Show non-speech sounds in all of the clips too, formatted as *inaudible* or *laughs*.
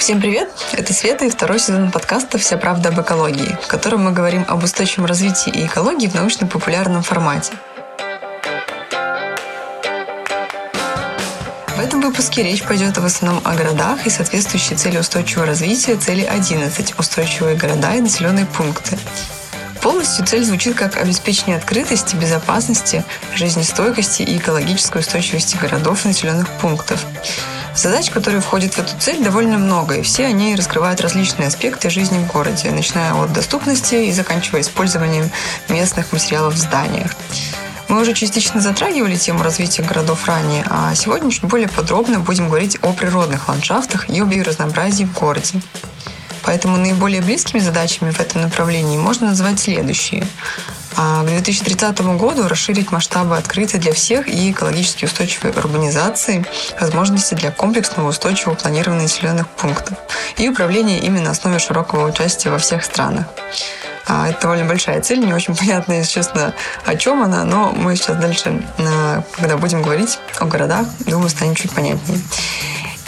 Всем привет! Это Света и второй сезон подкаста «Вся правда об экологии», в котором мы говорим об устойчивом развитии и экологии в научно-популярном формате. В этом выпуске речь пойдет в основном о городах и соответствующей цели устойчивого развития, цели 11 – устойчивые города и населенные пункты. Полностью цель звучит как обеспечение открытости, безопасности, жизнестойкости и экологической устойчивости городов и населенных пунктов. Задач, которые входят в эту цель, довольно много, и все они раскрывают различные аспекты жизни в городе, начиная от доступности и заканчивая использованием местных материалов в зданиях. Мы уже частично затрагивали тему развития городов ранее, а сегодня чуть более подробно будем говорить о природных ландшафтах и о биоразнообразии в городе. Поэтому наиболее близкими задачами в этом направлении можно назвать следующие. А к 2030 году расширить масштабы открытой для всех и экологически устойчивой урбанизации, возможности для комплексного устойчивого планирования населенных пунктов и управления ими на основе широкого участия во всех странах. А, это довольно большая цель, не очень *laughs* понятно, если честно, о чем она, но мы сейчас дальше, когда будем говорить о городах, думаю, станет чуть понятнее.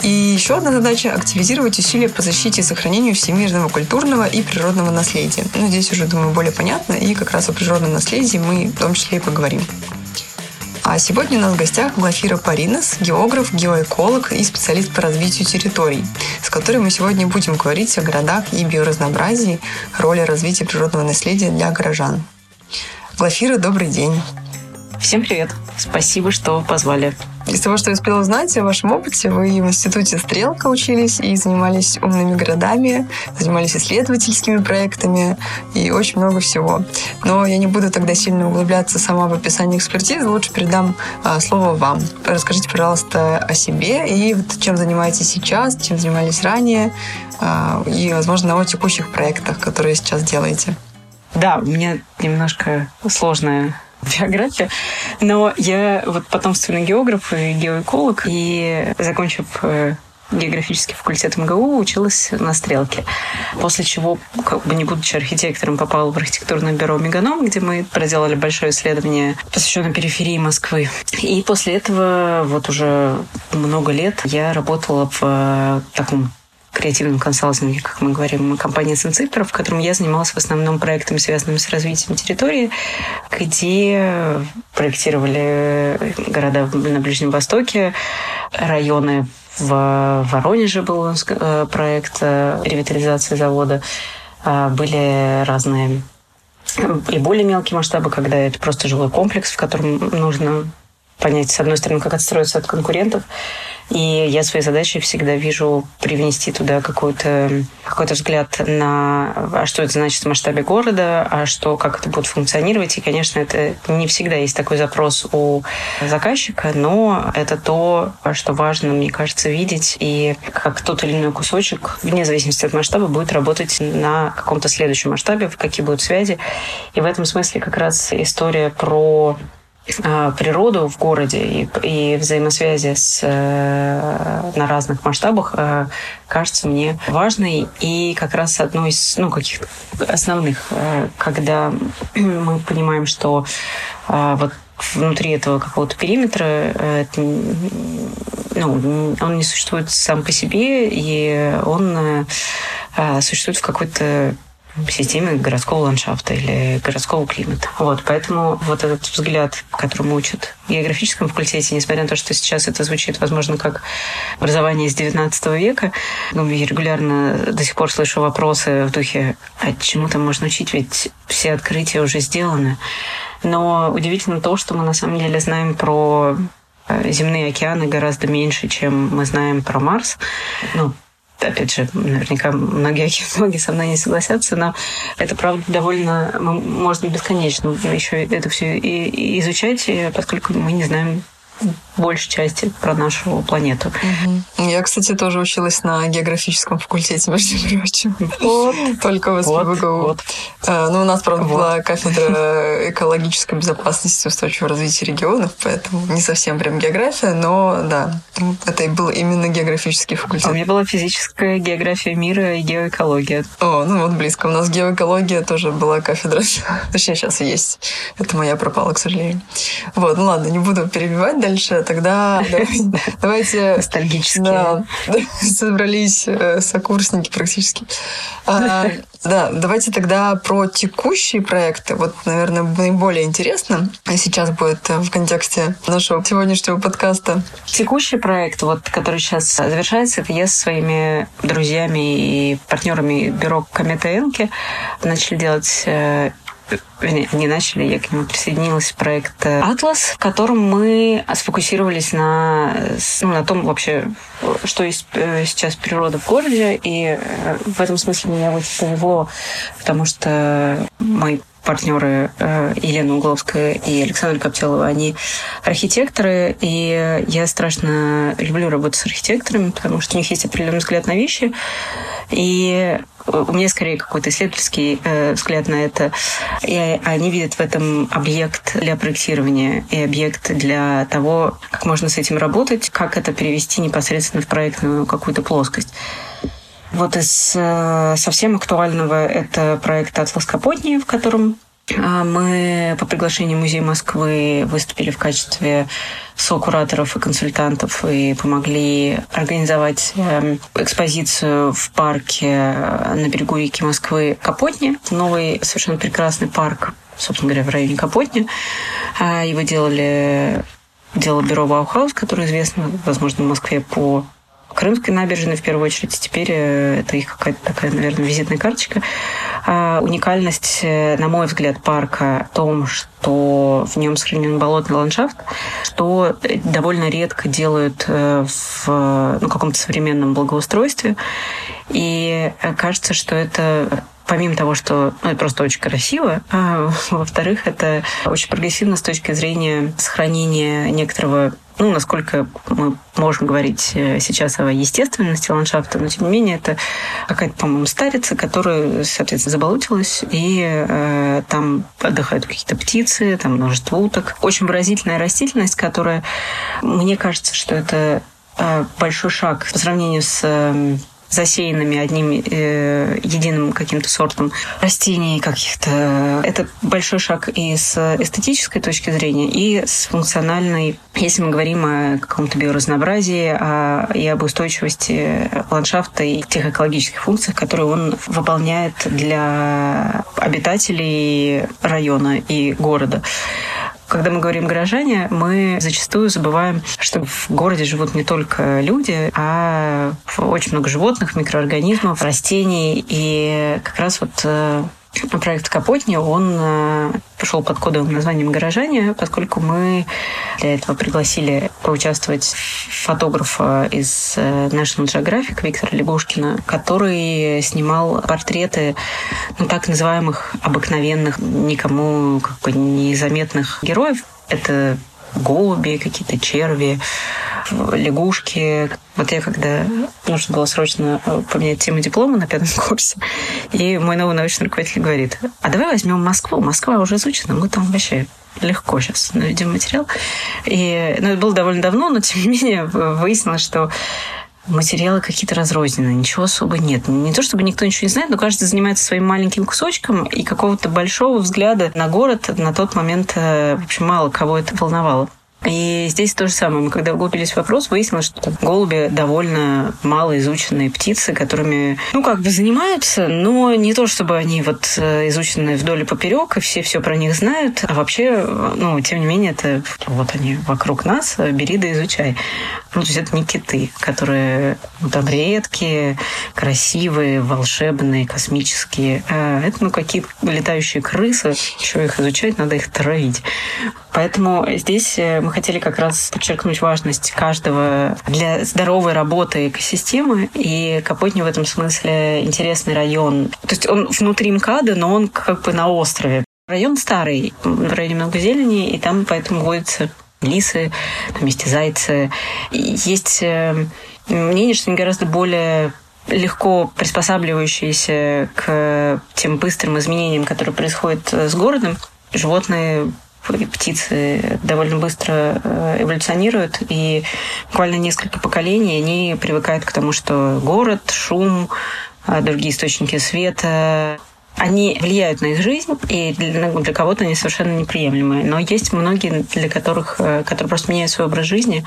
И еще одна задача – активизировать усилия по защите и сохранению всемирного культурного и природного наследия. Ну, здесь уже, думаю, более понятно, и как раз о природном наследии мы в том числе и поговорим. А сегодня у нас в гостях Глафира Паринос, географ, геоэколог и специалист по развитию территорий, с которой мы сегодня будем говорить о городах и биоразнообразии, роли развития природного наследия для горожан. Глафира, добрый день. Всем привет. Спасибо, что позвали. Из того, что я успела узнать о вашем опыте, вы в институте «Стрелка» учились и занимались умными городами, занимались исследовательскими проектами и очень много всего. Но я не буду тогда сильно углубляться сама в описание экспертизы, лучше передам а, слово вам. Расскажите, пожалуйста, о себе и вот чем занимаетесь сейчас, чем занимались ранее, а, и, возможно, о текущих проектах, которые сейчас делаете. Да, у меня немножко сложная биографию. Но я вот потомственный географ и геоэколог, и закончив э, географический факультет МГУ, училась на стрелке. После чего, как бы не будучи архитектором, попала в архитектурное бюро «Меганом», где мы проделали большое исследование, посвященное периферии Москвы. И после этого вот уже много лет я работала в э, таком креативном консалтинге, как мы говорим, компания Сенцифра, в котором я занималась в основном проектами, связанными с развитием территории, где проектировали города на Ближнем Востоке, районы в Воронеже был э, проект э, ревитализации завода. А, были разные и более мелкие масштабы, когда это просто жилой комплекс, в котором нужно понять, с одной стороны, как отстроиться от конкурентов, и я своей задачей всегда вижу привнести туда какой-то какой взгляд на, а что это значит в масштабе города, а что, как это будет функционировать. И, конечно, это не всегда есть такой запрос у заказчика, но это то, что важно, мне кажется, видеть. И как тот или иной кусочек, вне зависимости от масштаба, будет работать на каком-то следующем масштабе, какие будут связи. И в этом смысле как раз история про природу в городе и, и взаимосвязи с, э, на разных масштабах э, кажется мне важной и как раз одной из ну, каких основных, э, когда *clears throat* мы понимаем, что вот внутри этого какого-то периметра ну, он не существует сам по себе, и он существует в какой-то системе городского ландшафта или городского климата. Вот, поэтому вот этот взгляд, которому учат в географическом факультете, несмотря на то, что сейчас это звучит, возможно, как образование из XIX века, ну, я регулярно до сих пор слышу вопросы в духе, а чему там можно учить, ведь все открытия уже сделаны. Но удивительно то, что мы на самом деле знаем про э, земные океаны гораздо меньше, чем мы знаем про Марс. Ну, опять же, наверняка многие, *laughs* многие со мной не согласятся, но это, правда, довольно, можно бесконечно еще это все и изучать, поскольку мы не знаем большей части про нашу планету. Угу. Я, кстати, тоже училась на географическом факультете, между прочим. Вот. Только в СПБГУ. Вот. А, ну, у нас, правда, вот. была кафедра экологической безопасности и устойчивого развития регионов, поэтому не совсем прям география, но да, это и был именно географический факультет. А у меня была физическая география мира и геоэкология. О, ну вот близко. У нас геоэкология тоже была кафедра. *laughs* Точнее, сейчас есть. Это моя пропала, к сожалению. Вот, ну ладно, не буду перебивать дальше, тогда *laughs* давайте... Ностальгические. Да, *laughs* собрались э, сокурсники практически. А, *laughs* да, давайте тогда про текущие проекты. Вот, наверное, наиболее интересно сейчас будет в контексте нашего сегодняшнего подкаста. Текущий проект, вот, который сейчас завершается, это я со своими друзьями и партнерами бюро Комета Энки начали делать э, не начали, я к нему присоединилась проект «Атлас», в котором мы сфокусировались на, ну, на том вообще, что есть э, сейчас природа в городе, и э, в этом смысле меня очень повезло, потому что мой партнеры э, Елена Угловская и Александр Коптелова, они архитекторы, и я страшно люблю работать с архитекторами, потому что у них есть определенный взгляд на вещи, и у меня скорее какой-то исследовательский э, взгляд на это. И они видят в этом объект для проектирования и объект для того, как можно с этим работать, как это перевести непосредственно в проектную какую-то плоскость. Вот из э, совсем актуального это проект «Атлас Капотни», в котором мы по приглашению Музея Москвы выступили в качестве со-кураторов и консультантов и помогли организовать эм, экспозицию в парке э, на берегу реки Москвы Капотни. Новый совершенно прекрасный парк, собственно говоря, в районе Капотни. А, его делали дело бюро Баухаус, которое известно, возможно, в Москве по Крымской набережной в первую очередь. Теперь э, это их какая-то такая, наверное, визитная карточка. А уникальность, э, на мой взгляд, парка в том, что в нем сохранен болотный ландшафт, что довольно редко делают э, в ну, каком-то современном благоустройстве. И кажется, что это помимо того, что ну, это просто очень красиво, а во-вторых, это очень прогрессивно с точки зрения сохранения некоторого ну, насколько мы можем говорить э, сейчас о естественности ландшафта, но тем не менее это какая-то, по-моему, старица, которая, соответственно, заболотилась, и э, там отдыхают какие-то птицы, там множество уток. Очень выразительная растительность, которая, мне кажется, что это э, большой шаг по сравнению с э, засеянными одним э, единым каким-то сортом растений каких-то. Это большой шаг и с эстетической точки зрения, и с функциональной, если мы говорим о каком-то биоразнообразии а, и об устойчивости ландшафта и тех экологических функциях, которые он выполняет для обитателей района и города. Когда мы говорим горожане, мы зачастую забываем, что в городе живут не только люди, а очень много животных, микроорганизмов, растений. И как раз вот э, проект Капотни, он э, пошел под кодовым названием «Горожане», поскольку мы для этого пригласили поучаствовать фотографа из э, National Geographic Виктора Лягушкина, который снимал портреты ну, так называемых обыкновенных, никому как бы незаметных героев. Это голуби, какие-то черви, лягушки. Вот я когда нужно было срочно э, поменять тему диплома на пятом курсе, и мой новый научный руководитель говорит, а давай возьмем Москву. Москва уже изучена, мы там вообще легко сейчас наведем материал. И ну, это было довольно давно, но тем не менее выяснилось, что материалы какие-то разрозненные, ничего особо нет. Не то чтобы никто ничего не знает, но каждый занимается своим маленьким кусочком, и какого-то большого взгляда на город на тот момент, э, в общем, мало кого это волновало. И здесь то же самое. Мы когда углубились в вопрос, выяснилось, что голуби довольно мало изученные птицы, которыми, ну, как бы занимаются, но не то, чтобы они вот э, изучены вдоль и поперек, и все все про них знают, а вообще, ну, тем не менее, это вот они вокруг нас, бери да изучай. Ну, то есть это не киты, которые ну, там редкие, красивые, волшебные, космические. А это, ну, какие-то летающие крысы. Еще их изучать, надо их травить. Поэтому здесь э, мы хотели как раз подчеркнуть важность каждого для здоровой работы экосистемы. И Капотни в этом смысле интересный район. То есть он внутри МКАДа, но он как бы на острове. Район старый, в районе много зелени, и там поэтому водятся лисы, там есть и зайцы. И есть э, мнение, что они гораздо более легко приспосабливающиеся к тем быстрым изменениям, которые происходят с городом. Животные птицы довольно быстро э, эволюционируют, и буквально несколько поколений они привыкают к тому, что город, шум, а другие источники света, они влияют на их жизнь, и для, для кого-то они совершенно неприемлемые. Но есть многие, для которых, э, которые просто меняют свой образ жизни,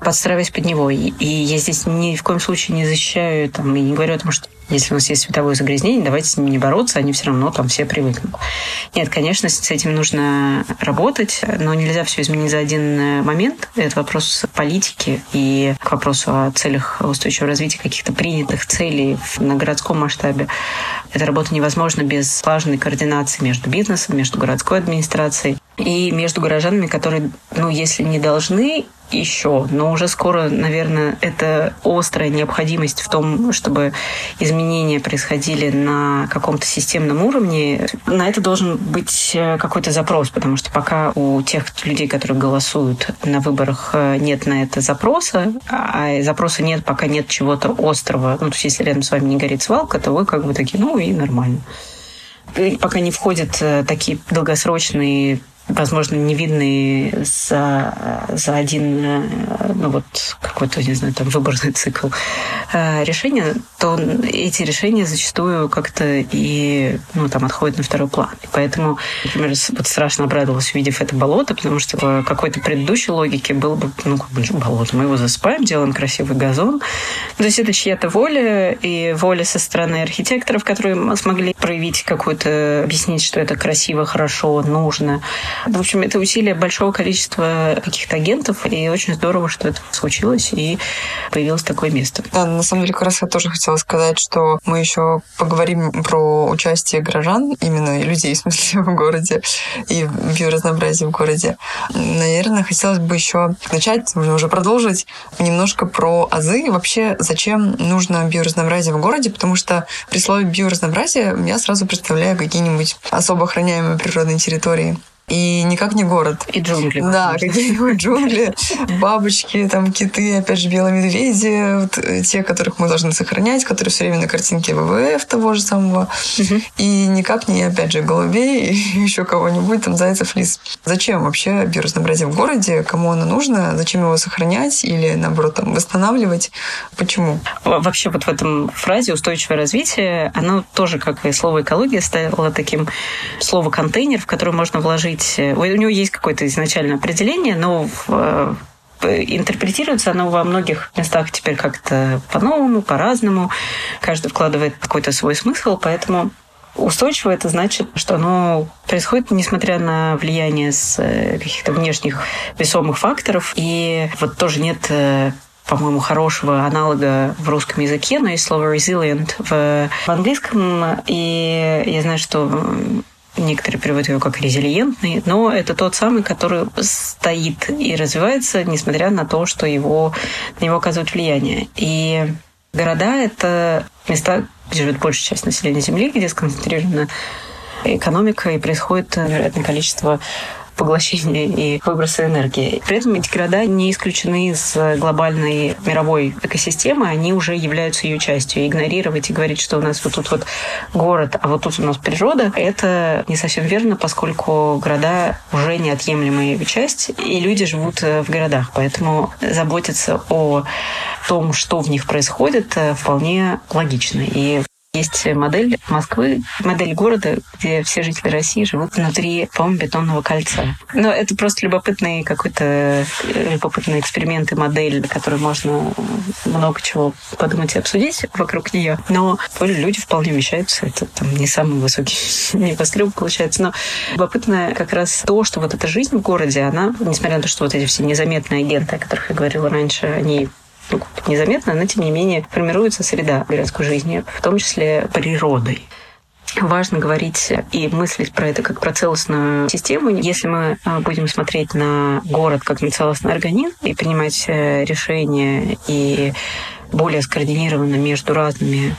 подстраиваясь под него. И я здесь ни в коем случае не защищаю там, и не говорю о том, что если у нас есть световое загрязнение, давайте с ними не бороться, они все равно там все привыкнут. Нет, конечно, с этим нужно работать, но нельзя все изменить за один момент. Это вопрос политики и к вопросу о целях устойчивого развития, каких-то принятых целей на городском масштабе. Эта работа невозможна без слаженной координации между бизнесом, между городской администрацией и между горожанами, которые, ну, если не должны еще, но уже скоро, наверное, это острая необходимость в том, чтобы изменения происходили на каком-то системном уровне. На это должен быть э, какой-то запрос, потому что пока у тех людей, которые голосуют на выборах, э, нет на это запроса, а запроса нет, пока нет чего-то острого. Ну, то есть если рядом с вами не горит свалка, то вы как бы такие, ну и нормально пока не входят э, такие долгосрочные возможно, не видны за, за один, э, ну вот, какой-то, не знаю, там, выборный цикл э, решения, то эти решения зачастую как-то и, ну, там, отходят на второй план. И поэтому, например, вот страшно обрадовалась, увидев это болото, потому что в какой-то предыдущей логике было бы, ну, как бы, болото, мы его засыпаем, делаем красивый газон. То есть это чья-то воля и воля со стороны архитекторов, которые смогли проявить какую-то, объяснить, что это красиво, хорошо, нужно. В общем, это усилие большого количества каких-то агентов, и очень здорово, что это случилось, и появилось такое место. Да, на самом деле, как раз я тоже хотела сказать, что мы еще поговорим про участие горожан, именно людей, *laughs* в смысле, в городе, и биоразнообразие в городе. Наверное, хотелось бы еще начать, можно уже продолжить, немножко про азы. Вообще, зачем нужно биоразнообразие в городе, потому что при слове биоразнообразие я сразу представляю какие-нибудь особо охраняемые природные территории и никак не город. И джунгли. Да, какие-нибудь джунгли, бабочки, там киты, опять же, белые медведи, вот, э, те, которых мы должны сохранять, которые все время на картинке ВВФ того же самого. И никак не, опять же, голубей *laughs* и еще кого-нибудь, там, зайцев, лис. Зачем вообще биоразнообразие в городе? Кому оно нужно? Зачем его сохранять или, наоборот, там, восстанавливать? Почему? Вообще вот в этом фразе «устойчивое развитие», оно тоже, как и слово «экология», стало таким слово «контейнер», в который можно вложить быть... Э, у него есть какое-то изначальное определение, но в э, интерпретируется оно во многих местах теперь как-то по-новому, по-разному. Каждый вкладывает какой-то свой смысл, поэтому устойчиво это значит, что оно происходит несмотря на влияние с э, каких-то внешних весомых факторов. И вот тоже нет по-моему, хорошего аналога в русском языке, но есть слово resilient в, в английском. И я знаю, что Некоторые переводят его как резилиентный, но это тот самый, который стоит и развивается, несмотря на то, что его, на него оказывают влияние. И города — это места, где живет большая часть населения Земли, где сконцентрирована экономика, и происходит невероятное количество поглощения и выброса энергии. При этом эти города не исключены из глобальной мировой экосистемы, они уже являются ее частью. Игнорировать и говорить, что у нас вот тут вот город, а вот тут у нас природа, это не совсем верно, поскольку города уже неотъемлемая часть, и люди живут в городах. Поэтому заботиться о том, что в них происходит, вполне логично. И есть модель Москвы, модель города, где все жители России живут внутри, по-моему, бетонного кольца. Но это просто любопытный какой-то любопытный эксперимент и модель, которую можно много чего подумать и обсудить вокруг нее. Но люди вполне вмещаются. Это там не самый высокий *laughs* небоскреб получается. Но любопытно как раз то, что вот эта жизнь в городе, она, несмотря на то, что вот эти все незаметные агенты, о которых я говорила раньше, они незаметно, но тем не менее формируется среда городской жизни, в том числе природой важно говорить и мыслить про это как про целостную систему. Если мы а, будем смотреть на город как на целостный организм и принимать э, решения и более скоординированно между разными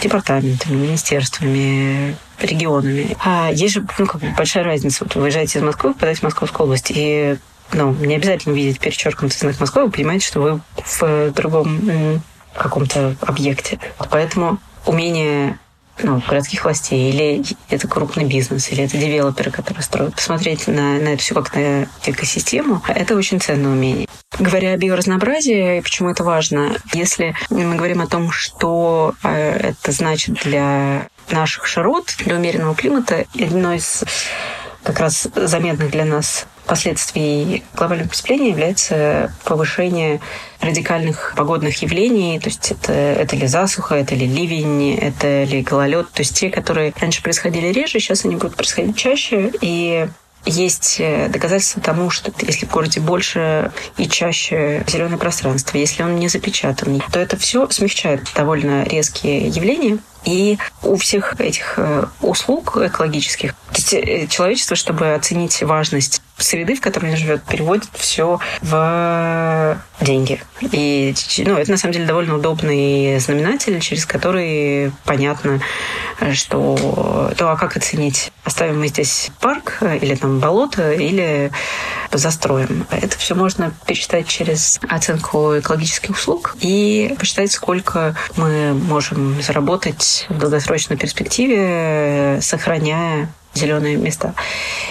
департаментами, министерствами, регионами. А есть же ну, как бы большая разница. Вот вы выезжаете из Москвы, попадаете в Московскую область, и ну, не обязательно видеть перечеркнутый знак Москвы, вы понимаете, что вы в другом каком-то объекте. Поэтому умение ну, городских властей, или это крупный бизнес, или это девелоперы, которые строят. Посмотреть на, на это все как на экосистему, это очень ценное умение. Говоря о биоразнообразии, почему это важно? Если мы говорим о том, что э, это значит для наших широт, для умеренного климата, одно из как раз заметных для нас последствий глобального потепления является повышение радикальных погодных явлений. То есть это, это ли засуха, это ли ливень, это ли гололед. То есть те, которые раньше происходили реже, сейчас они будут происходить чаще. И есть э, доказательства тому, что если в городе больше и чаще зеленое пространство, если он не запечатан, то это все смягчает довольно резкие явления. И у всех этих э, услуг экологических то есть э, человечество, чтобы оценить важность среды, в которой оно живет, переводит все в деньги. И ну, это на самом деле довольно удобный знаменатель, через который понятно, что то, а как оценить, оставим мы здесь парк или там болото, или застроим. Это все можно пересчитать через оценку экологических услуг и посчитать, сколько мы можем заработать в долгосрочной перспективе, сохраняя зеленые места.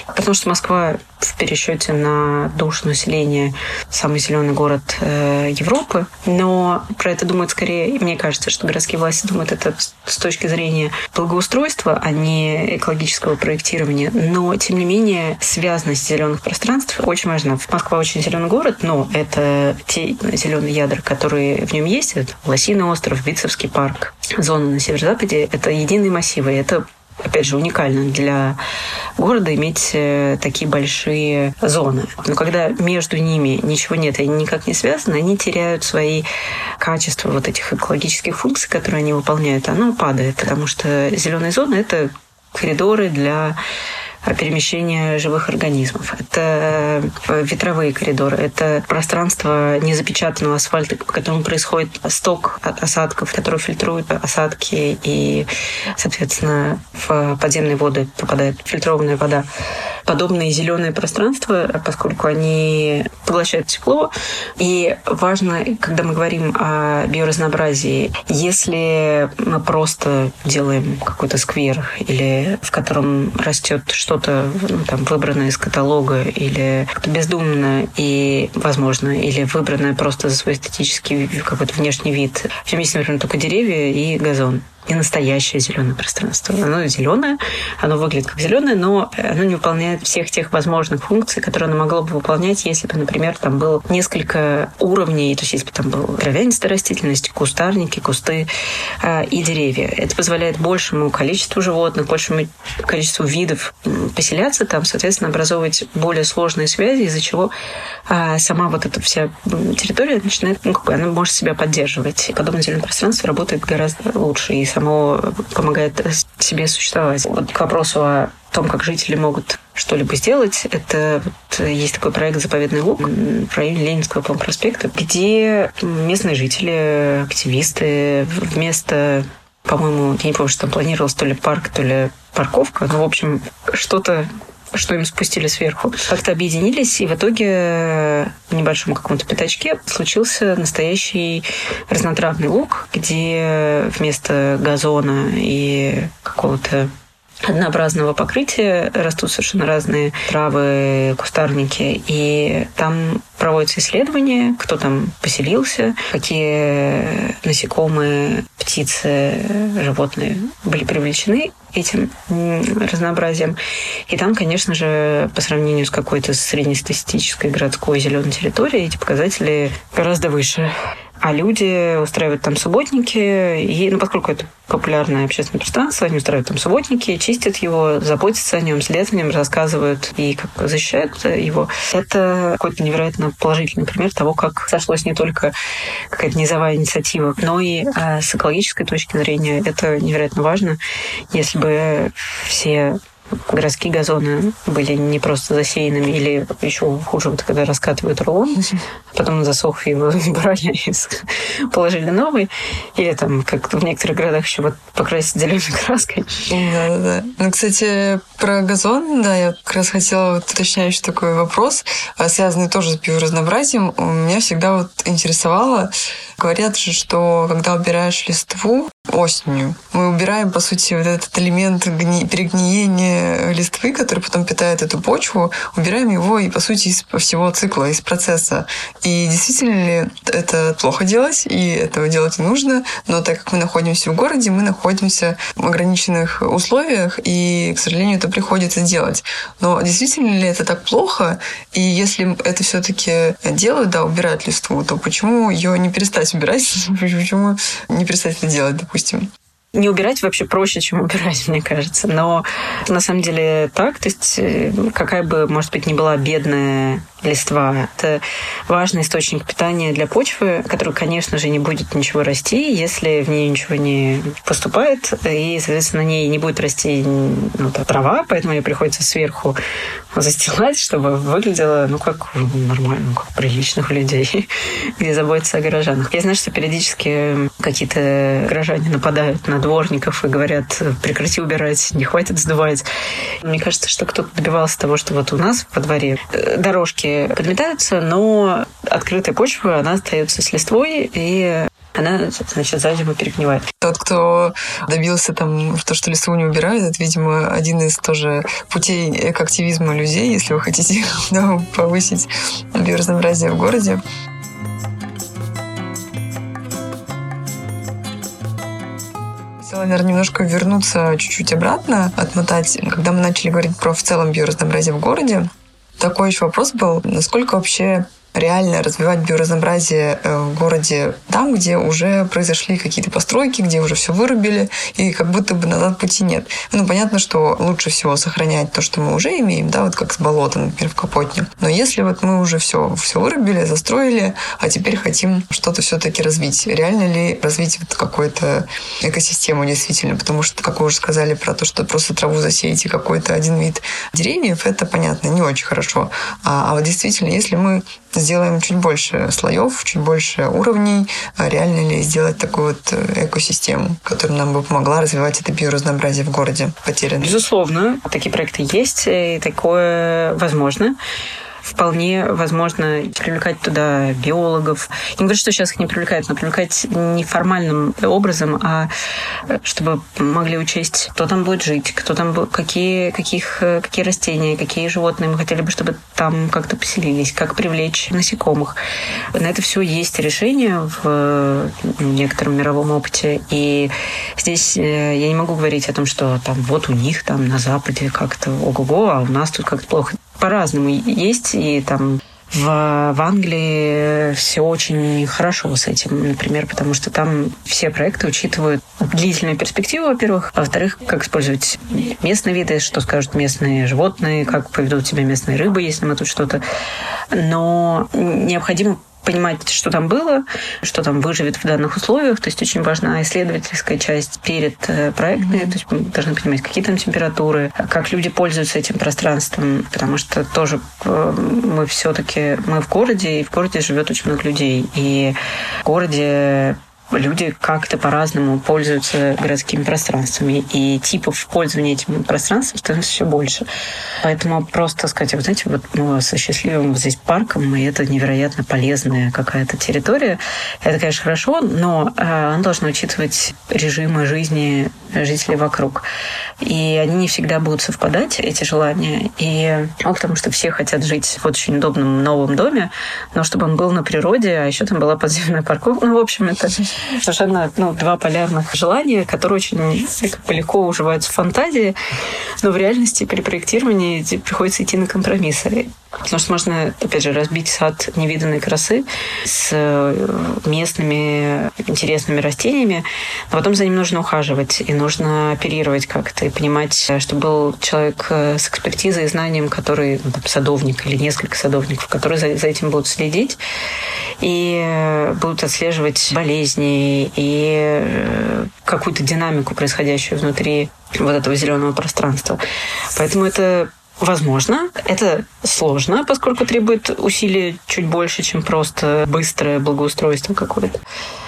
Потому что Москва в пересчете на душу населения самый зеленый город э, Европы. Но про это думают скорее, мне кажется, что городские власти думают это с точки зрения благоустройства, а не экологического проектирования. Но, тем не менее, связанность зеленых пространств очень важна. Москва очень зеленый город, но это те зеленые ядра, которые в нем есть. Это Лосиный остров, Битцевский парк, зона на северо-западе. Это единые массивы. Это опять же, уникально для города иметь э, такие большие зоны. Но когда между ними ничего нет, они никак не связаны, они теряют свои качества вот этих экологических функций, которые они выполняют, оно падает, потому что зеленые зоны – это коридоры для перемещения живых организмов. Это э, ветровые коридоры, это пространство незапечатанного асфальта, по которому происходит сток осадков, который фильтрует осадки, и, соответственно, в подземные воды попадает фильтрованная вода подобные зеленые пространства, поскольку они поглощают тепло. И важно, когда мы говорим о биоразнообразии, если мы просто делаем какой-то сквер или в котором растет что-то ну, там, выбранное из каталога или бездумно и, возможно, или выбранное просто за свой эстетический какой-то внешний вид. В нем есть, например, только деревья и газон не настоящее зеленое пространство. Оно зеленое, оно выглядит как зеленое, но оно не выполняет всех тех возможных функций, которые оно могло бы выполнять, если бы, например, там было несколько уровней, то есть если бы там был травянистая растительность, кустарники, кусты э, и деревья. Это позволяет большему количеству животных, большему количеству видов поселяться там, соответственно, образовывать более сложные связи, из-за чего э, сама вот эта вся территория начинает, ну, как бы она может себя поддерживать. И подобное зеленое пространство работает гораздо лучше и само помогает себе существовать. Вот к вопросу о том, как жители могут что-либо сделать. Это вот есть такой проект «Заповедный луг» в районе Ленинского проспекта, где местные жители, активисты вместо по-моему, я не помню, что там планировалось то ли парк, то ли парковка. Ну, в общем, что-то что им спустили сверху. Как-то объединились, и в итоге в небольшом каком-то пятачке случился настоящий разнотравный луг, где вместо газона и какого-то однообразного покрытия растут совершенно разные травы, кустарники. И там проводятся исследования, кто там поселился, какие насекомые, птицы, животные были привлечены этим разнообразием. И там, конечно же, по сравнению с какой-то среднестатистической городской зеленой территорией, эти показатели гораздо выше а люди устраивают там субботники, и, ну, поскольку это популярное общественное пространство, они устраивают там субботники, чистят его, заботятся о нем, следят за ним, рассказывают и как защищают его. Это какой-то невероятно положительный пример того, как сошлось не только какая-то низовая инициатива, но и а, с экологической точки зрения это невероятно важно. Если бы все городские газоны были не просто засеянными, или еще хуже, вот когда раскатывают рулон, а потом засох, его *laughs* брали и положили новый. Или там, как в некоторых городах еще вот покрасить зеленой краской. Да-да-да. Ну, кстати, про газон, да, я как раз хотела вот уточняющий такой вопрос, а, связанный тоже с биоразнообразием. Меня всегда вот интересовало, говорят же, что когда убираешь листву, осенью. Мы убираем, по сути, вот этот элемент гни... перегниения листвы, который потом питает эту почву, убираем его и, по сути, из всего цикла, из процесса. И действительно ли это плохо делать, и этого делать не нужно, но так как мы находимся в городе, мы находимся в ограниченных условиях, и, к сожалению, это приходится делать. Но действительно ли это так плохо? И если это все-таки делают, да, убирают листву, то почему ее не перестать убирать? *laughs* Почему не перестать это делать, допустим? Не убирать вообще проще, чем убирать, мне кажется. Но на самом деле так. То есть э, какая бы, может быть, ни была бедная листва. Это важный источник питания для почвы, который, конечно же, не будет ничего расти, если в ней ничего не поступает, и, соответственно, на ней не будет расти ну, трава, поэтому ее приходится сверху застилать, чтобы выглядело, ну, как нормально, как приличных людей, *laughs* где заботятся о горожанах. Я знаю, что периодически какие-то горожане нападают на дворников и говорят, прекрати убирать, не хватит сдувать. Мне кажется, что кто-то добивался того, что вот у нас во дворе э, дорожки подметаются, но открытая почва, она остается с листвой, и она, значит, за зиму перегнивает. Тот, кто добился там, то, что листву не убирают, это, видимо, один из тоже путей экоактивизма людей, если вы хотите *laughs* да, повысить биоразнообразие в городе. Хотела, наверное, немножко вернуться чуть-чуть обратно, отмотать, когда мы начали говорить про в целом биоразнообразие в городе. Такой еще вопрос был, насколько вообще реально развивать биоразнообразие э, в городе там, где уже произошли какие-то постройки, где уже все вырубили, и как будто бы назад пути нет. Ну, понятно, что лучше всего сохранять то, что мы уже имеем, да, вот как с болота, например, в Капотне. Но если вот мы уже все, все вырубили, застроили, а теперь хотим что-то все-таки развить, реально ли развить вот какую-то экосистему действительно? Потому что, как вы уже сказали про то, что просто траву засеять и какой-то один вид деревьев, это понятно, не очень хорошо. А, а вот действительно, если мы сделаем чуть больше слоев, чуть больше уровней, а реально ли сделать такую вот э, экосистему, которая нам бы помогла развивать это биоразнообразие в городе потерянное. Безусловно, такие проекты есть, и такое возможно вполне возможно привлекать туда биологов. Я не говорю, что сейчас их не привлекают, но привлекать не формальным образом, а э, чтобы могли учесть, кто там будет жить, кто там какие, каких, э, какие растения, какие животные мы хотели бы, чтобы там как-то поселились, как привлечь насекомых. На это все есть решение в э, некотором мировом опыте. И здесь я не могу говорить о том, что там вот у них там на Западе как-то ого-го, а у нас тут как-то плохо по-разному есть, и там в, в Англии все очень хорошо с этим, например, потому что там все проекты учитывают длительную перспективу, во-первых, а во-вторых, как использовать местные виды, что скажут местные животные, как поведут себя местные рыбы, если мы тут что-то. Но необходимо понимать, что там было, что там выживет в данных условиях. То есть очень важна исследовательская часть перед э, проектной. То есть мы должны понимать, какие там температуры, как люди пользуются этим пространством, потому что тоже э, мы все-таки мы в городе, и в городе живет очень много людей. И в городе люди как-то по-разному пользуются городскими пространствами, и типов пользования этим пространством становится все больше. Поэтому просто сказать, вы знаете, вот мы вас осчастливим здесь парком, и это невероятно полезная какая-то территория, это, конечно, хорошо, но э, она должна учитывать режимы жизни жителей вокруг. И они не всегда будут совпадать, эти желания. И ну, потому что все хотят жить в очень удобном новом доме, но чтобы он был на природе, а еще там была подземная парковка. Ну, в общем, это совершенно ну, два полярных желания, которые очень легко уживаются в фантазии, но в реальности при проектировании приходится идти на компромиссы. Потому что можно, опять же, разбить сад невиданной красы с э, местными интересными растениями, но потом за ним нужно ухаживать, и нужно оперировать как-то, и понимать, что был человек э, с экспертизой и знанием, который, ну, там, садовник или несколько садовников, которые за, за этим будут следить и э, будут отслеживать болезни и какую-то динамику, происходящую внутри вот этого зеленого пространства. Поэтому это Возможно, это сложно, поскольку требует усилий чуть больше, чем просто быстрое благоустройство какое-то.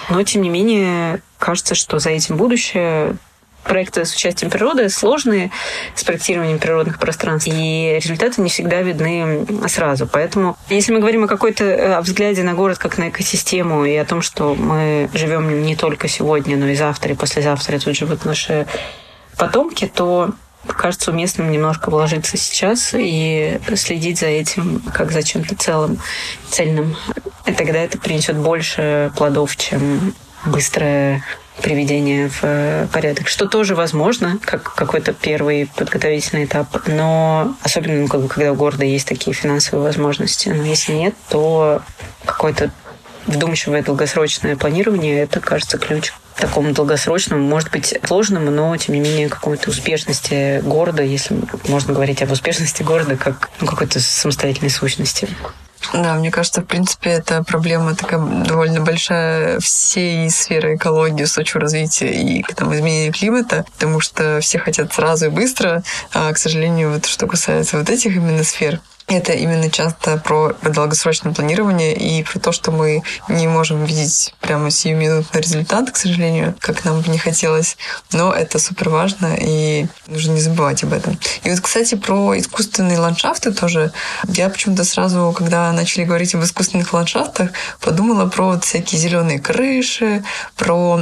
Но, тем не менее, кажется, что за этим будущее проекты с участием природы сложные, с проектированием природных пространств, и результаты не всегда видны сразу. Поэтому, если мы говорим о какой-то э, взгляде на город как на экосистему и о том, что мы живем не только сегодня, но и завтра, и послезавтра тут живут наши потомки, то кажется уместным немножко вложиться сейчас и следить за этим как за чем-то целым, цельным. И тогда это принесет больше плодов, чем быстрое приведение в э, порядок, что тоже возможно, как какой-то первый подготовительный этап, но особенно ну, когда у города есть такие финансовые возможности. Но если нет, то какое-то вдумчивое долгосрочное планирование – это, кажется, ключ такому долгосрочному, может быть, сложному, но, тем не менее, какой-то успешности города, если можно говорить об успешности города как ну, какой-то самостоятельной сущности. Да, мне кажется, в принципе, эта проблема такая довольно большая всей сферы экологии, устойчивого развития и там, изменения климата, потому что все хотят сразу и быстро, а, к сожалению, вот что касается вот этих именно сфер, это именно часто про долгосрочное планирование и про то, что мы не можем видеть прямо сиюминутный результат, к сожалению, как нам бы не хотелось. Но это супер важно, и нужно не забывать об этом. И вот, кстати, про искусственные ландшафты тоже. Я почему-то сразу, когда начали говорить об искусственных ландшафтах, подумала про вот всякие зеленые крыши, про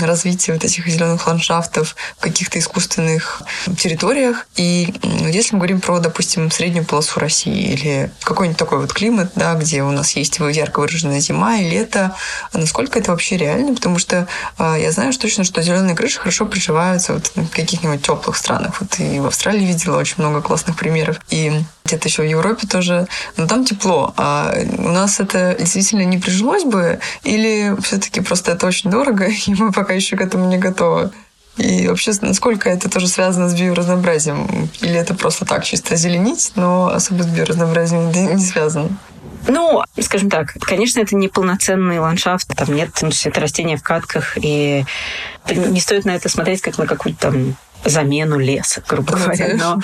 развитие вот этих зеленых ландшафтов в каких-то искусственных территориях. И если мы говорим про, допустим, среднюю полосу России, России или какой-нибудь такой вот климат, да, где у нас есть ярко выраженная зима и лето, насколько это вообще реально? Потому что э, я знаю что точно, что зеленые крыши хорошо приживаются вот в каких-нибудь теплых странах. Вот и в Австралии видела очень много классных примеров. И где-то еще в Европе тоже, но там тепло. А у нас это действительно не прижилось бы, или все-таки просто это очень дорого, *laughs* и мы пока еще к этому не готовы? И вообще, насколько это тоже связано с биоразнообразием? Или это просто так, чисто зеленить, но особо с биоразнообразием не связано? Ну, скажем так, конечно, это не полноценный ландшафт, там нет, ну, это растения в катках, и не стоит на это смотреть как на какую-то там замену леса, грубо говоря. Но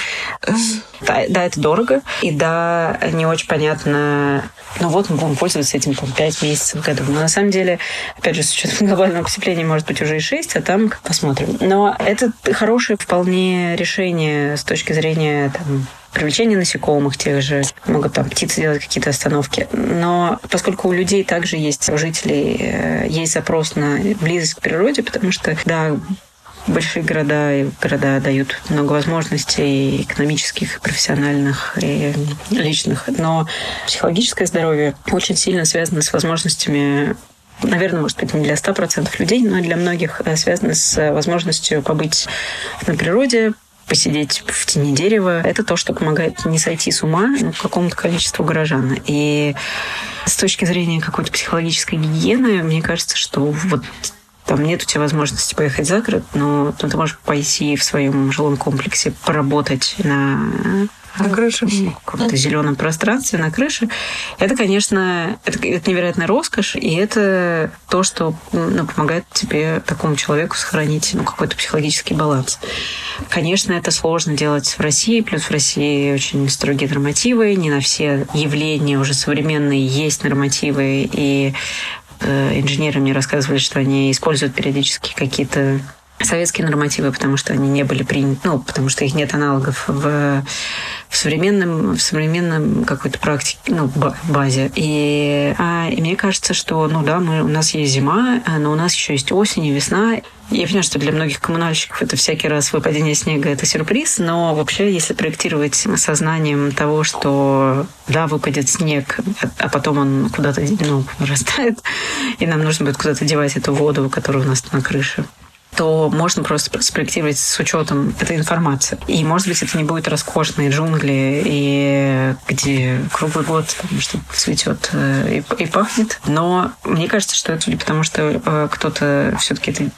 да, да, это дорого, и да, не очень понятно. Ну вот мы будем пользоваться этим там, 5 месяцев в году. Но на самом деле, опять же, с учетом глобального потепления, может быть, уже и 6, а там посмотрим. Но это хорошее вполне решение с точки зрения там, привлечение насекомых тех же, могут там птицы делать какие-то остановки. Но поскольку у людей также есть, у жителей э, есть запрос на близость к природе, потому что, да, большие города и города дают много возможностей экономических, профессиональных и личных. Но психологическое здоровье очень сильно связано с возможностями наверное, может быть, не для 100% людей, но для многих э, связано с возможностью побыть на природе, посидеть в тени дерева. Это то, что помогает не сойти с ума ну, какому-то количеству горожан. И с точки зрения какой-то психологической гигиены, мне кажется, что вот там нет у тебя возможности поехать за город, но ты можешь пойти в своем жилом комплексе поработать на на крыше. В каком-то зеленом пространстве на крыше. Это, конечно, это, это невероятная роскошь, и это то, что ну, помогает тебе, такому человеку, сохранить ну, какой-то психологический баланс. Конечно, это сложно делать в России, плюс в России очень строгие нормативы, не на все явления уже современные есть нормативы, и инженеры мне рассказывали, что они используют периодически какие-то советские нормативы, потому что они не были приняты, ну, потому что их нет аналогов в, в современном, в современном какой-то практике, ну, базе. И, а, и мне кажется, что, ну да, мы, у нас есть зима, но у нас еще есть осень и весна, я понимаю, что для многих коммунальщиков это всякий раз выпадение снега – это сюрприз, но вообще, если проектировать сознанием того, что да, выпадет снег, а потом он куда-то ну, растает, и нам нужно будет куда-то девать эту воду, которая у нас на крыше, то можно просто спроектировать с учетом этой информации. И, может быть, это не будет роскошные джунгли, и где круглый год что цветет э, и, и пахнет. Но мне кажется, что это потому, что э, кто-то все-таки это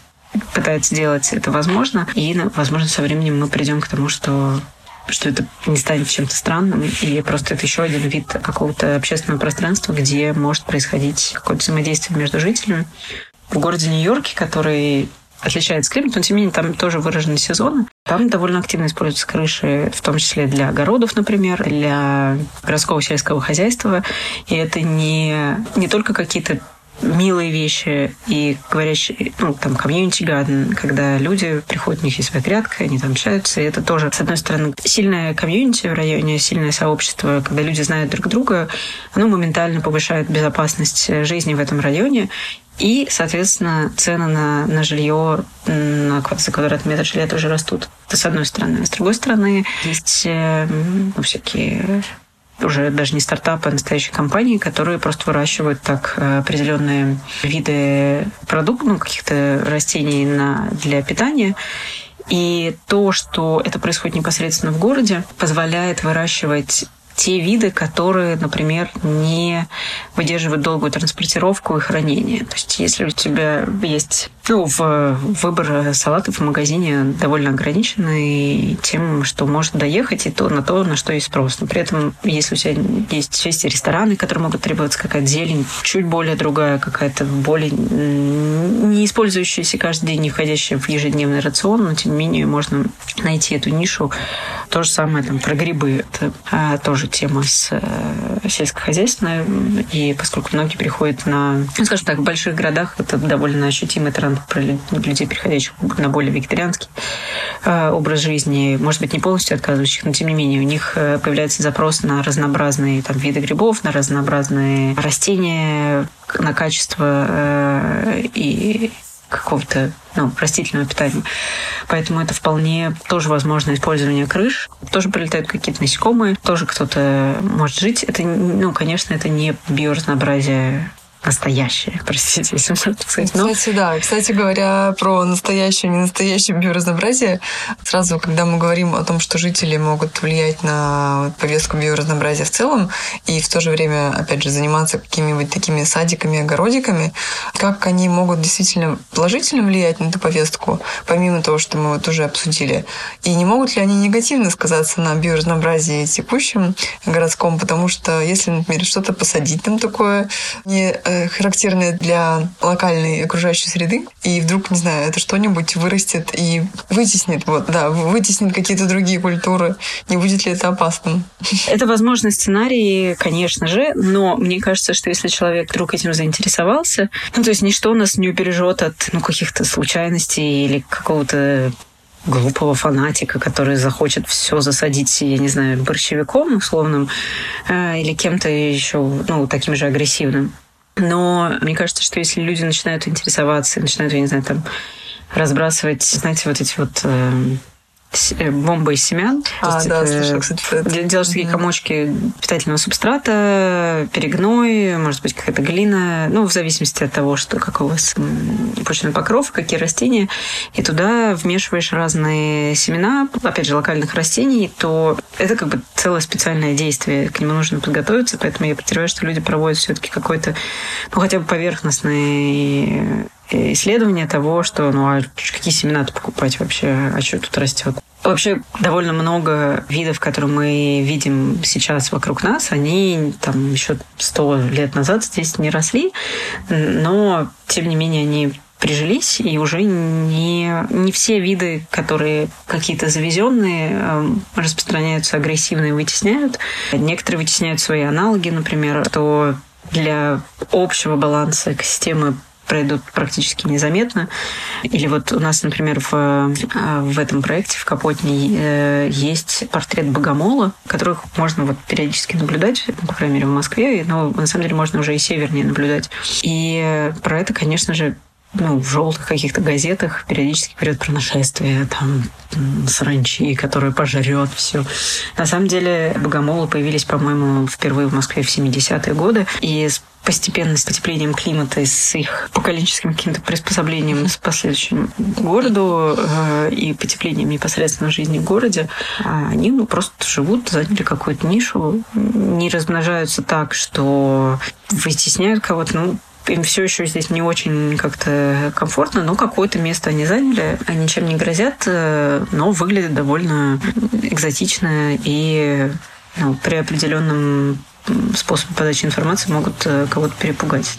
пытается делать это возможно. И, возможно, со временем мы придем к тому, что что это не станет чем-то странным, и просто это еще один вид какого-то общественного пространства, где может происходить какое-то взаимодействие между жителями. В городе Нью-Йорке, который отличается климат, но тем не менее там тоже выражены сезоны. Там довольно активно используются крыши, в том числе для огородов, например, для городского сельского хозяйства. И это не, не только какие-то милые вещи и говорящие, ну, там, комьюнити гаден, когда люди приходят, у них есть своя грядка, они там общаются, и это тоже, с одной стороны, сильное комьюнити в районе, сильное сообщество, когда люди знают друг друга, оно моментально повышает безопасность жизни в этом районе, и, соответственно, цены на, на жилье на, квадратный метр жилья тоже растут. Это с одной стороны. А с другой стороны, есть э, ну, всякие уже даже не стартапы, а настоящие компании, которые просто выращивают так э, определенные виды продуктов, ну, каких-то растений на, для питания. И то, что это происходит непосредственно в городе, позволяет выращивать те виды, которые, например, не выдерживают долгую транспортировку и хранение. То есть если у тебя есть ну, в выбор салатов в магазине довольно ограниченный тем, что может доехать, и то на то, на что есть спрос. Но при этом, если у тебя есть, есть рестораны, которые могут требоваться какая-то зелень, чуть более другая, какая-то более не использующаяся каждый день, не входящая в ежедневный рацион, но тем не менее можно найти эту нишу. То же самое там про грибы. Это а, тоже тема с э, сельскохозяйственной. И поскольку многие приходят на, ну, скажем так, в больших городах, это довольно ощутимый тренд про людей, приходящих на более вегетарианский э, образ жизни, может быть, не полностью отказывающих, но тем не менее у них э, появляется запрос на разнообразные там, виды грибов, на разнообразные растения, на качество э, и какого-то ну, растительного питания. Поэтому это вполне тоже возможно использование крыш. Тоже прилетают какие-то насекомые, тоже кто-то может жить. Это, ну, конечно, это не биоразнообразие настоящее, простите, если можно так сказать. Но... Кстати, да. Кстати говоря, про настоящее, ненастоящее биоразнообразие, сразу, когда мы говорим о том, что жители могут влиять на повестку биоразнообразия в целом, и в то же время, опять же, заниматься какими-нибудь такими садиками, огородиками, как они могут действительно положительно влиять на эту повестку, помимо того, что мы вот уже обсудили, и не могут ли они негативно сказаться на биоразнообразии текущем городском, потому что если, например, что-то посадить там такое не Э, характерные для локальной окружающей среды, и вдруг, не знаю, это что-нибудь вырастет и вытеснит, вот, да, вытеснит какие-то другие культуры. Не будет ли это опасным? Это возможный сценарий, конечно же, но мне кажется, что если человек вдруг этим заинтересовался, ну, то есть ничто нас не убережет от ну, каких-то случайностей или какого-то глупого фанатика, который захочет все засадить, я не знаю, борщевиком условным э, или кем-то еще, ну, таким же агрессивным. Но мне кажется, что если люди начинают интересоваться, начинают, я не знаю, там разбрасывать, знаете, вот эти вот э, Э, бомба из семян. А, да, слышала, кстати, это. Делаешь такие комочки питательного субстрата, перегной, может быть, какая-то глина, ну, в зависимости от того, что какой у вас почвенный покров, какие растения, и туда вмешиваешь разные семена, опять же, локальных растений, то это как бы целое специальное действие, к нему нужно подготовиться, поэтому я подозреваю, что люди проводят все-таки какой-то, ну, хотя бы поверхностный исследование того, что ну а какие семена-то покупать вообще, а что тут растет. Вообще довольно много видов, которые мы видим сейчас вокруг нас, они там еще сто лет назад здесь не росли, но тем не менее они прижились, и уже не, не все виды, которые какие-то завезенные, эм, распространяются агрессивно и вытесняют. Некоторые вытесняют свои аналоги, например, что для общего баланса экосистемы пройдут практически незаметно. Или вот у нас, например, в, э, в этом проекте в Капотне э, есть портрет богомола, которых можно вот периодически наблюдать, по крайней мере, в Москве, но на самом деле можно уже и севернее наблюдать. И про это, конечно же, ну, в желтых каких-то газетах периодически говорят про нашествие, там, саранчи, которая пожрет все. На самом деле, богомолы появились, по-моему, впервые в Москве в 70-е годы, и с постепенно с потеплением климата и с их поколенческим каким-то приспособлением с последующим городу э, и потеплением непосредственно жизни в городе, а они ну, просто живут, заняли какую-то нишу, не размножаются так, что вытесняют кого-то. Ну, им все еще здесь не очень как-то комфортно, но какое-то место они заняли, они ничем не грозят, э, но выглядят довольно экзотично и ну, при определенном способе подачи информации могут э, кого-то перепугать.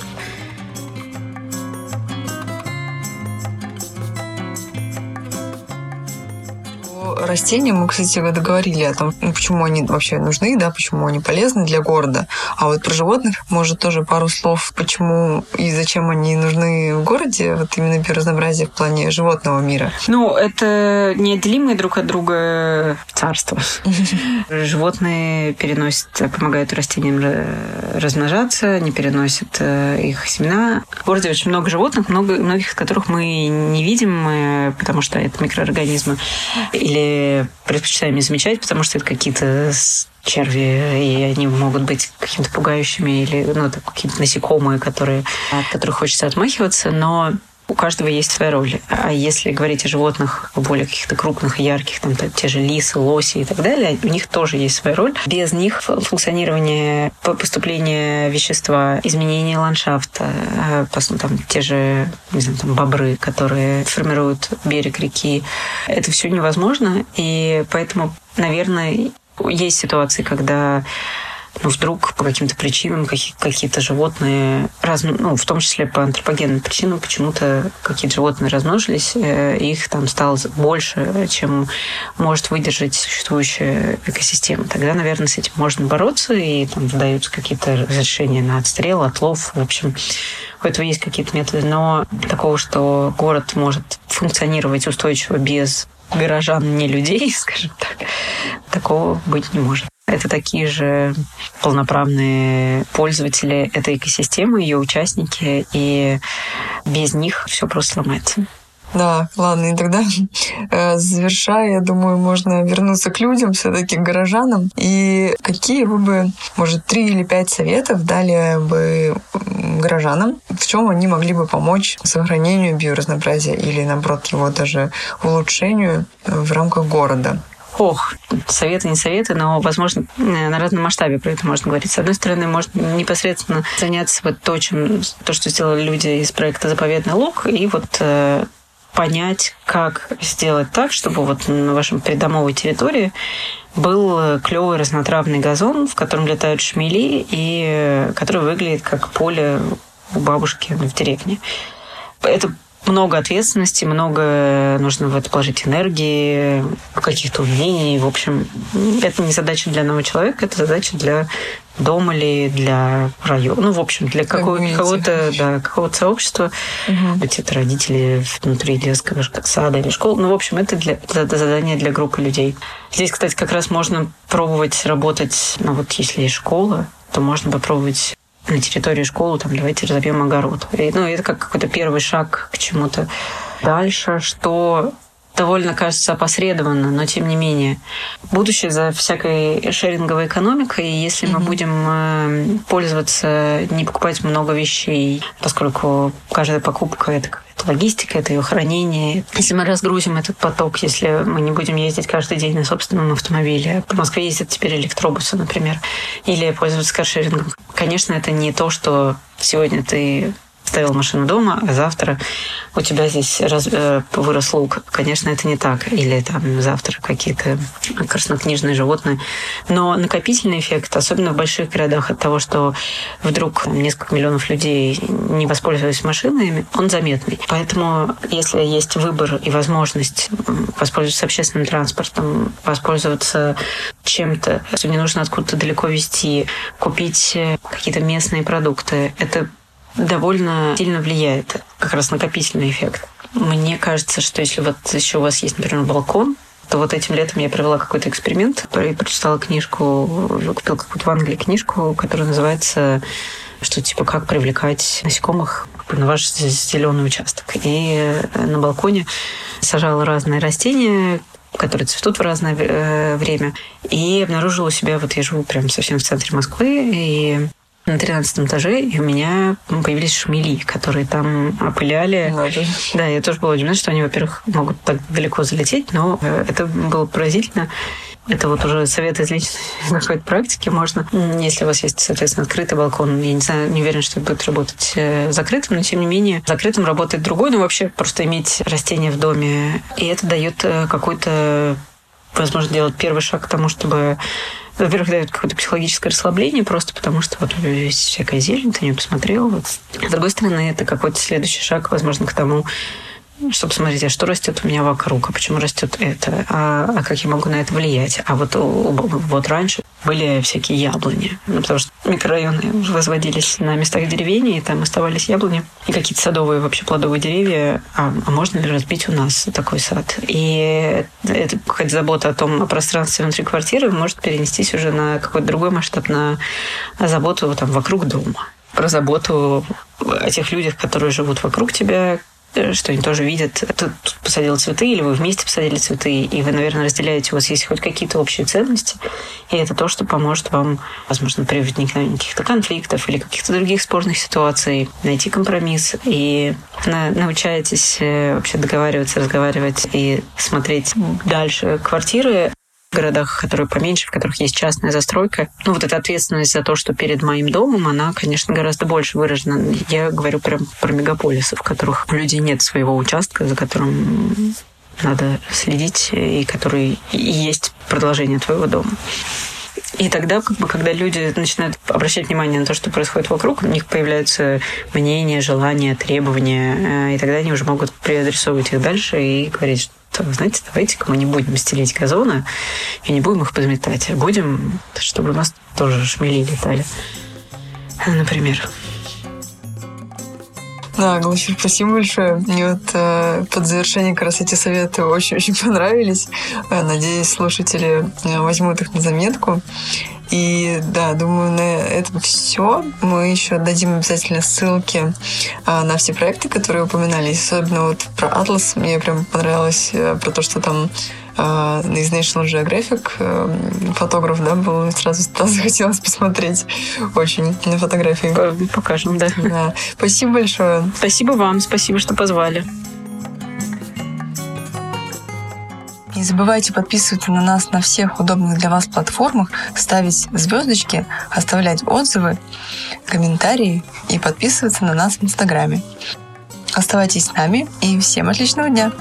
Растения мы, кстати, договорили о том, ну, почему они вообще нужны, да, почему они полезны для города. А вот про животных, может, тоже пару слов, почему и зачем они нужны в городе, вот именно биоразнообразие в плане животного мира. Ну, это неотделимые друг от друга царства. *laughs* Животные переносят, помогают растениям размножаться, они переносят э, их семена. В городе очень много животных, много, многих из которых мы не видим, э, потому что это микроорганизмы, или предпочитаем не замечать, потому что это какие-то черви, и они могут быть какими-то пугающими или ну, какие-то насекомые, которые, от которых хочется отмахиваться, но у каждого есть своя роль. А если говорить о животных более каких-то крупных ярких, там те же лисы, лоси и так далее, у них тоже есть своя роль. Без них функционирование поступления вещества, изменение ландшафта, э, там те же, не знаю, там бобры, которые формируют берег реки, это все невозможно. И поэтому, наверное, есть ситуации, когда ну, вдруг по каким-то причинам какие-то животные, раз, ну, в том числе по антропогенным причинам, почему-то какие-то животные размножились, э, их там стало больше, чем может выдержать существующая экосистема. Тогда, наверное, с этим можно бороться, и там выдаются какие-то разрешения на отстрел, отлов, в общем, у этого есть какие-то методы, но такого, что город может функционировать устойчиво без горожан, не людей, *laughs* скажем так, такого быть не может. Это такие же полноправные пользователи этой экосистемы, ее участники, и без них все просто сломается. Да, ладно, и тогда, э, завершая, я думаю, можно вернуться к людям, все-таки к горожанам. И какие вы бы, может, три или пять советов дали бы горожанам, в чем они могли бы помочь сохранению биоразнообразия или, наоборот, его даже улучшению в рамках города? Ох, советы, не советы, но, возможно, на разном масштабе про это можно говорить. С одной стороны, можно непосредственно заняться вот то, чем, то, что сделали люди из проекта «Заповедный луг», и вот э, понять, как сделать так, чтобы вот на вашем придомовой территории был клевый разнотравный газон, в котором летают шмели, и который выглядит как поле у бабушки в деревне. Это много ответственности, много нужно в это положить энергии, каких-то умений. В общем, это не задача для одного человека, это задача для дома ли, для района. Ну, в общем, для какого- то да, какого-то сообщества. Угу. Быть это родители внутри детского сада или школы. Ну, в общем, это, для, это задание для группы людей. Здесь, кстати, как раз можно пробовать работать, ну, вот если есть школа, то можно попробовать на территории школы, там, давайте разобьем огород. И, ну, это как какой-то первый шаг к чему-то. Дальше, что довольно кажется опосредованно, но тем не менее. Будущее за всякой шеринговой экономикой, если mm-hmm. мы будем э, пользоваться, не покупать много вещей, поскольку каждая покупка это логистика, это ее хранение. Если мы разгрузим этот поток, если мы не будем ездить каждый день на собственном автомобиле, по Москве ездят теперь электробусы, например, или пользоваться каршерингом, конечно, это не то, что сегодня ты оставил машину дома, а завтра у тебя здесь раз, э, вырос лук. Конечно, это не так. Или там завтра какие-то краснокнижные животные. Но накопительный эффект, особенно в больших городах, от того, что вдруг там, несколько миллионов людей не воспользовались машинами, он заметный. Поэтому, если есть выбор и возможность воспользоваться общественным транспортом, воспользоваться чем-то, что не нужно откуда-то далеко везти, купить какие-то местные продукты, это довольно сильно влияет как раз накопительный эффект. Мне кажется, что если вот еще у вас есть, например, балкон, то вот этим летом я провела какой-то эксперимент, и прочитала книжку, купила какую-то в Англии книжку, которая называется что типа как привлекать насекомых на ваш зеленый участок. И на балконе сажала разные растения, которые цветут в разное э, время. И обнаружила у себя, вот я живу прям совсем в центре Москвы, и на 13 этаже, и у меня появились шмели, которые там опыляли. Надо. Да, я тоже была удивлена, что они, во-первых, могут так далеко залететь, но э, это было поразительно. Это вот уже совет из личной *laughs* какой-то практики. Можно, если у вас есть, соответственно, открытый балкон, я не знаю, не уверен, что это будет работать э, закрытым, но тем не менее закрытым работает другой, но вообще просто иметь растения в доме. И это дает э, какой-то возможно, делать первый шаг к тому, чтобы во-первых, дает какое-то психологическое расслабление, просто потому что вот есть всякая зелень, ты не посмотрел. Вот. С другой стороны, это какой-то следующий шаг, возможно, к тому, чтобы смотреть, а что растет у меня вокруг, а почему растет это, а, а как я могу на это влиять. А вот, вот раньше были всякие яблони, ну, потому что микрорайоны возводились на местах деревень, и там оставались яблони и какие-то садовые вообще плодовые деревья. А, а можно ли разбить у нас такой сад? И это какая-то забота о том, о пространстве внутри квартиры может перенестись уже на какой-то другой масштаб, на заботу там вокруг дома про заботу о тех людях, которые живут вокруг тебя, что они тоже видят, тут посадил цветы, или вы вместе посадили цветы, и вы, наверное, разделяете, у вас есть хоть какие-то общие ценности, и это то, что поможет вам, возможно, при возникновении каких-то конфликтов или каких-то других спорных ситуаций найти компромисс, и научаетесь э, вообще договариваться, разговаривать и смотреть дальше квартиры, городах, которые поменьше, в которых есть частная застройка, ну вот эта ответственность за то, что перед моим домом, она, конечно, гораздо больше выражена. Я говорю прям про мегаполисы, в которых у людей нет своего участка, за которым надо следить, и который и есть продолжение твоего дома. И тогда, как бы, когда люди начинают обращать внимание на то, что происходит вокруг, у них появляются мнения, желания, требования, э, и тогда они уже могут переадресовывать их дальше и говорить, что то, знаете, давайте-ка мы не будем стелить газоны и не будем их подметать, а будем, чтобы у нас тоже шмели летали. Например. Да, Глафир, спасибо большое. Мне вот э, под завершение как раз эти советы очень-очень понравились. Э, надеюсь, слушатели э, возьмут их на заметку. И да, думаю, на этом все. Мы еще дадим обязательно ссылки а, на все проекты, которые упоминались. Особенно вот про Atlas мне прям понравилось, а, про то, что там из National Geographic фотограф, да, был, сразу, сразу *laughs* захотелось посмотреть очень на фотографии. Покажем, да. да. Спасибо большое. Спасибо вам, спасибо, что позвали. Не забывайте подписываться на нас на всех удобных для вас платформах, ставить звездочки, оставлять отзывы, комментарии и подписываться на нас в Инстаграме. Оставайтесь с нами и всем отличного дня!